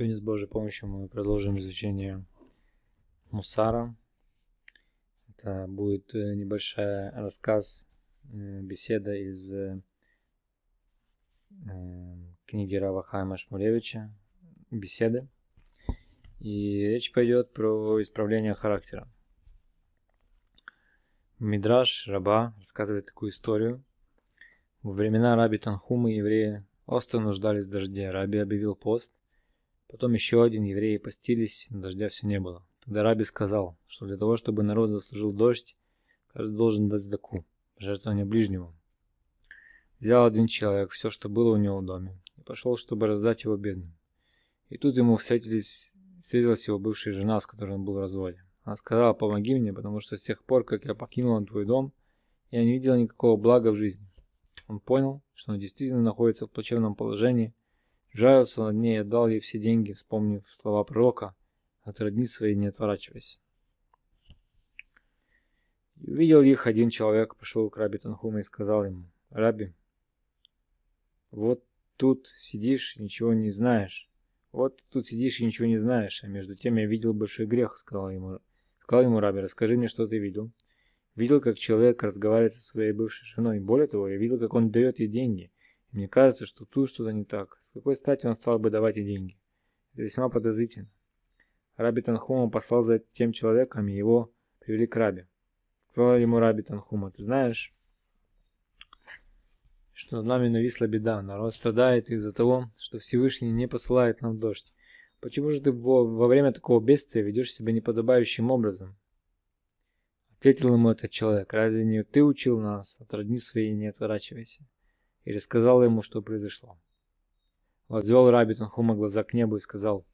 Сегодня с Божьей помощью мы продолжим изучение Мусара. Это будет э, небольшой рассказ, э, беседа из э, книги Рава Хайма Шмулевича, беседы. И речь пойдет про исправление характера. Мидраш Раба рассказывает такую историю. Во времена Раби Танхумы евреи остро нуждались в дожде. Раби объявил пост Потом еще один, евреи постились, но дождя все не было. Тогда Раби сказал, что для того, чтобы народ заслужил дождь, каждый должен дать заку, жертвование ближнему. Взял один человек все, что было у него в доме, и пошел, чтобы раздать его бедным. И тут ему встретились, встретилась его бывшая жена, с которой он был в разводе. Она сказала, помоги мне, потому что с тех пор, как я покинула твой дом, я не видела никакого блага в жизни. Он понял, что он действительно находится в плачевном положении, Жалился над ней и отдал ей все деньги, вспомнив слова пророка «От родни своей не отворачивайся». И увидел их один человек, пошел к Раби Танхума и сказал ему, «Раби, вот тут сидишь ничего не знаешь. Вот тут сидишь и ничего не знаешь, а между тем я видел большой грех», — сказал ему, сказал ему Раби, «расскажи мне, что ты видел». Видел, как человек разговаривает со своей бывшей женой. Более того, я видел, как он дает ей деньги. И мне кажется, что тут что-то не так. С какой стати он стал бы давать ей деньги? Это весьма подозрительно. Раби Танхума послал за тем человеком, и его привели к Раби. Сказал ему Раби Танхума, ты знаешь, что над нами нависла беда. Народ страдает из-за того, что Всевышний не посылает нам дождь. Почему же ты во, во время такого бедствия ведешь себя неподобающим образом? Ответил ему этот человек, разве не ты учил нас, от родни своей не отворачивайся? И рассказал ему, что произошло. Возвел Раби Танхума глаза к небу и сказал,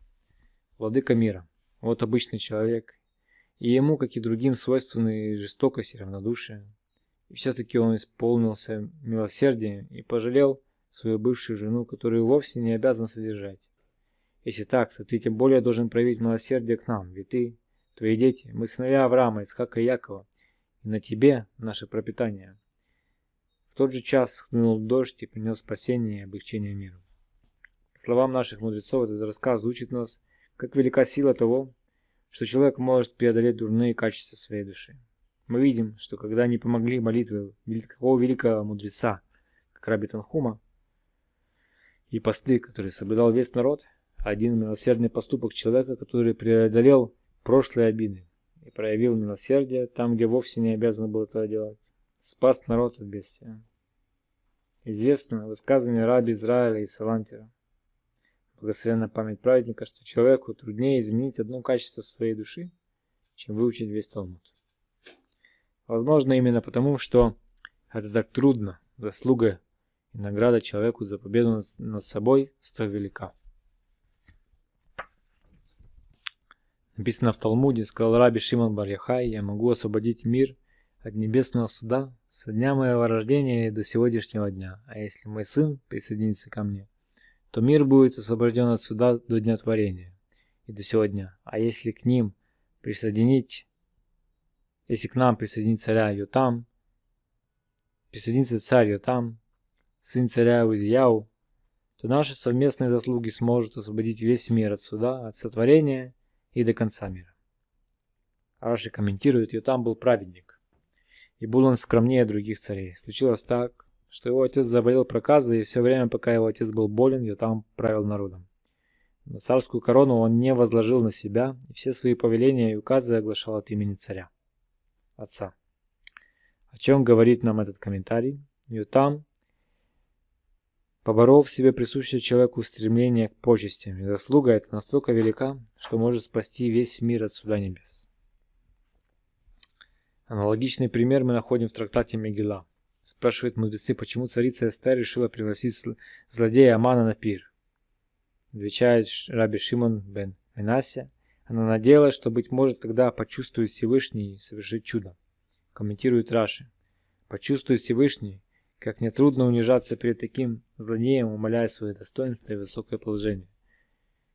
«Владыка мира, вот обычный человек, и ему, как и другим, свойственны жестокость и равнодушие. И все-таки он исполнился милосердием и пожалел свою бывшую жену, которую вовсе не обязан содержать. Если так, то ты тем более должен проявить милосердие к нам, ведь ты, твои дети, мы сыновья Авраама, Исхака и Якова, и на тебе наше пропитание». Тот же час хлынул дождь и принес спасение и облегчение миру словам наших мудрецов, этот рассказ учит нас, как велика сила того, что человек может преодолеть дурные качества своей души. Мы видим, что когда не помогли молитвы такого великого мудреца, как Раби Танхума, и посты, которые соблюдал весь народ, один милосердный поступок человека, который преодолел прошлые обиды и проявил милосердие там, где вовсе не обязан был этого делать, спас народ от бедствия. Известно высказывание раби Израиля и Салантера благословенная память праведника, что человеку труднее изменить одно качество своей души, чем выучить весь Талмуд. Возможно, именно потому, что это так трудно, заслуга и награда человеку за победу над собой столь велика. Написано в Талмуде, сказал Раби Шимон Барьяхай, я могу освободить мир от небесного суда со дня моего рождения и до сегодняшнего дня, а если мой сын присоединится ко мне, то мир будет освобожден от суда до дня творения и до сегодня. А если к ним присоединить, если к нам присоединить царя Йотам, присоединится царь Йотам, сын царя Узияу, то наши совместные заслуги сможет освободить весь мир от суда, от сотворения и до конца мира. Раши комментирует, Йотам был праведник, и был он скромнее других царей. Случилось так, что его отец заболел проказой, и все время, пока его отец был болен, я там правил народом. Но царскую корону он не возложил на себя, и все свои повеления и указы оглашал от имени царя, отца. О чем говорит нам этот комментарий? Ютам поборол в себе присущее человеку стремление к почестям, и заслуга эта настолько велика, что может спасти весь мир от суда небес. Аналогичный пример мы находим в трактате Мегила. Спрашивают мудрецы, почему царица Эстер решила пригласить злодея Амана на пир. Отвечает Раби Шимон бен Менася. Она надеялась, что, быть может, тогда почувствует Всевышний совершит чудо. Комментирует Раши. Почувствует Всевышний, как нетрудно унижаться перед таким злодеем, умоляя свое достоинство и высокое положение.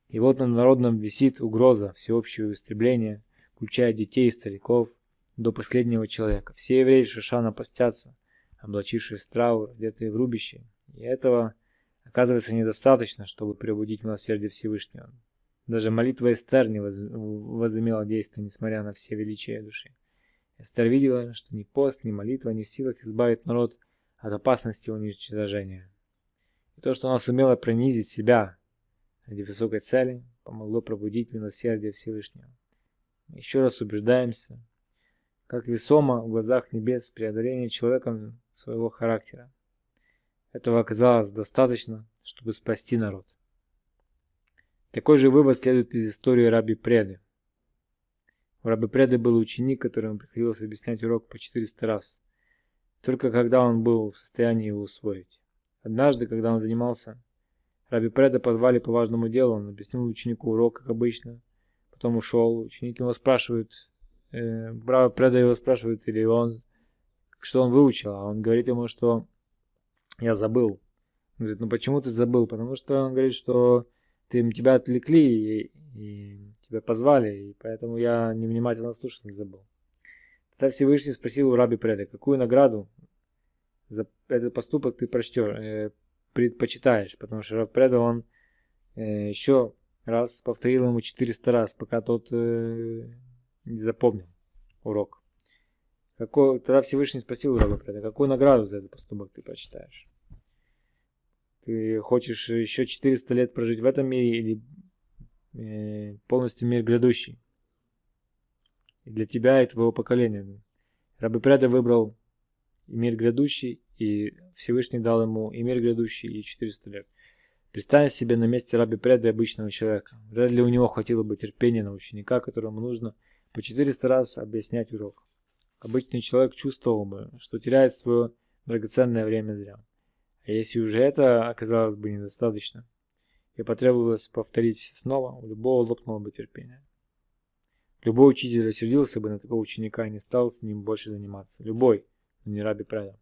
И вот на народном висит угроза всеобщего истребления, включая детей и стариков, до последнего человека. Все евреи Шишана постятся, облачившись в траур, одетые в рубище. И этого оказывается недостаточно, чтобы пробудить милосердие Всевышнего. Даже молитва Эстер не возымела действия, несмотря на все величия души. Эстер видела, что ни пост, ни молитва не в силах избавить народ от опасности уничтожения. И то, что она сумела пронизить себя ради высокой цели, помогло пробудить милосердие Всевышнего. Еще раз убеждаемся, как весомо в глазах небес преодоление человеком своего характера. Этого оказалось достаточно, чтобы спасти народ. Такой же вывод следует из истории Раби Преды. У Раби Преды был ученик, которому приходилось объяснять урок по 400 раз, только когда он был в состоянии его усвоить. Однажды, когда он занимался, Раби Преда позвали по важному делу, он объяснил ученику урок, как обычно, потом ушел, ученик его спрашивает, э, Браво Преда его спрашивает, или он, что он выучил, а он говорит ему, что я забыл. Он говорит, ну почему ты забыл? Потому что он говорит, что ты, тебя отвлекли и, и тебя позвали, и поэтому я невнимательно слушал и забыл. Тогда Всевышний спросил у Раби Преда, какую награду за этот поступок ты прочтешь, э, предпочитаешь, потому что Раб Преда, он э, еще раз повторил ему 400 раз, пока тот э, не запомнил урок. Какой, тогда Всевышний спросил Раба Преда, какую награду за этот поступок ты почитаешь? Ты хочешь еще 400 лет прожить в этом мире или э, полностью мир грядущий? И для тебя и твоего поколения. Раби Преда выбрал мир грядущий, и Всевышний дал ему и мир грядущий, и 400 лет. Представь себе на месте раби Преды обычного человека. Вряд ли у него хватило бы терпения на ученика, которому нужно по 400 раз объяснять урок. Обычный человек чувствовал бы, что теряет свое драгоценное время зря. А если уже это оказалось бы недостаточно, и потребовалось повторить все снова, у любого лопнуло бы терпение. Любой учитель рассердился бы на такого ученика и не стал с ним больше заниматься. Любой, но не раби Преда.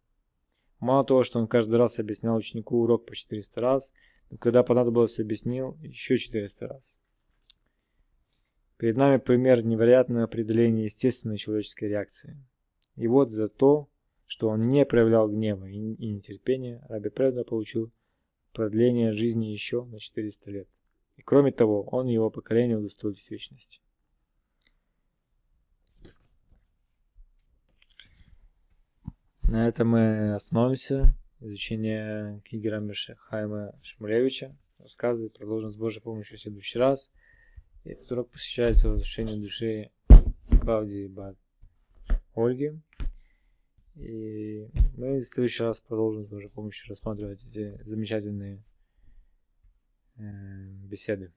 Мало того, что он каждый раз объяснял ученику урок по 400 раз – когда понадобилось, объяснил еще 400 раз. Перед нами пример невероятного определения естественной человеческой реакции. И вот за то, что он не проявлял гнева и, нетерпения, Раби Преда получил продление жизни еще на 400 лет. И кроме того, он и его поколение удостоились вечности. На этом мы остановимся изучение Кигера Хайма Шмулевича. Рассказывает, продолжим с Божьей помощью в следующий раз. Этот урок посвящается души Клавдии Бат Ольги. И мы в следующий раз продолжим с Божьей помощью рассматривать эти замечательные э, беседы.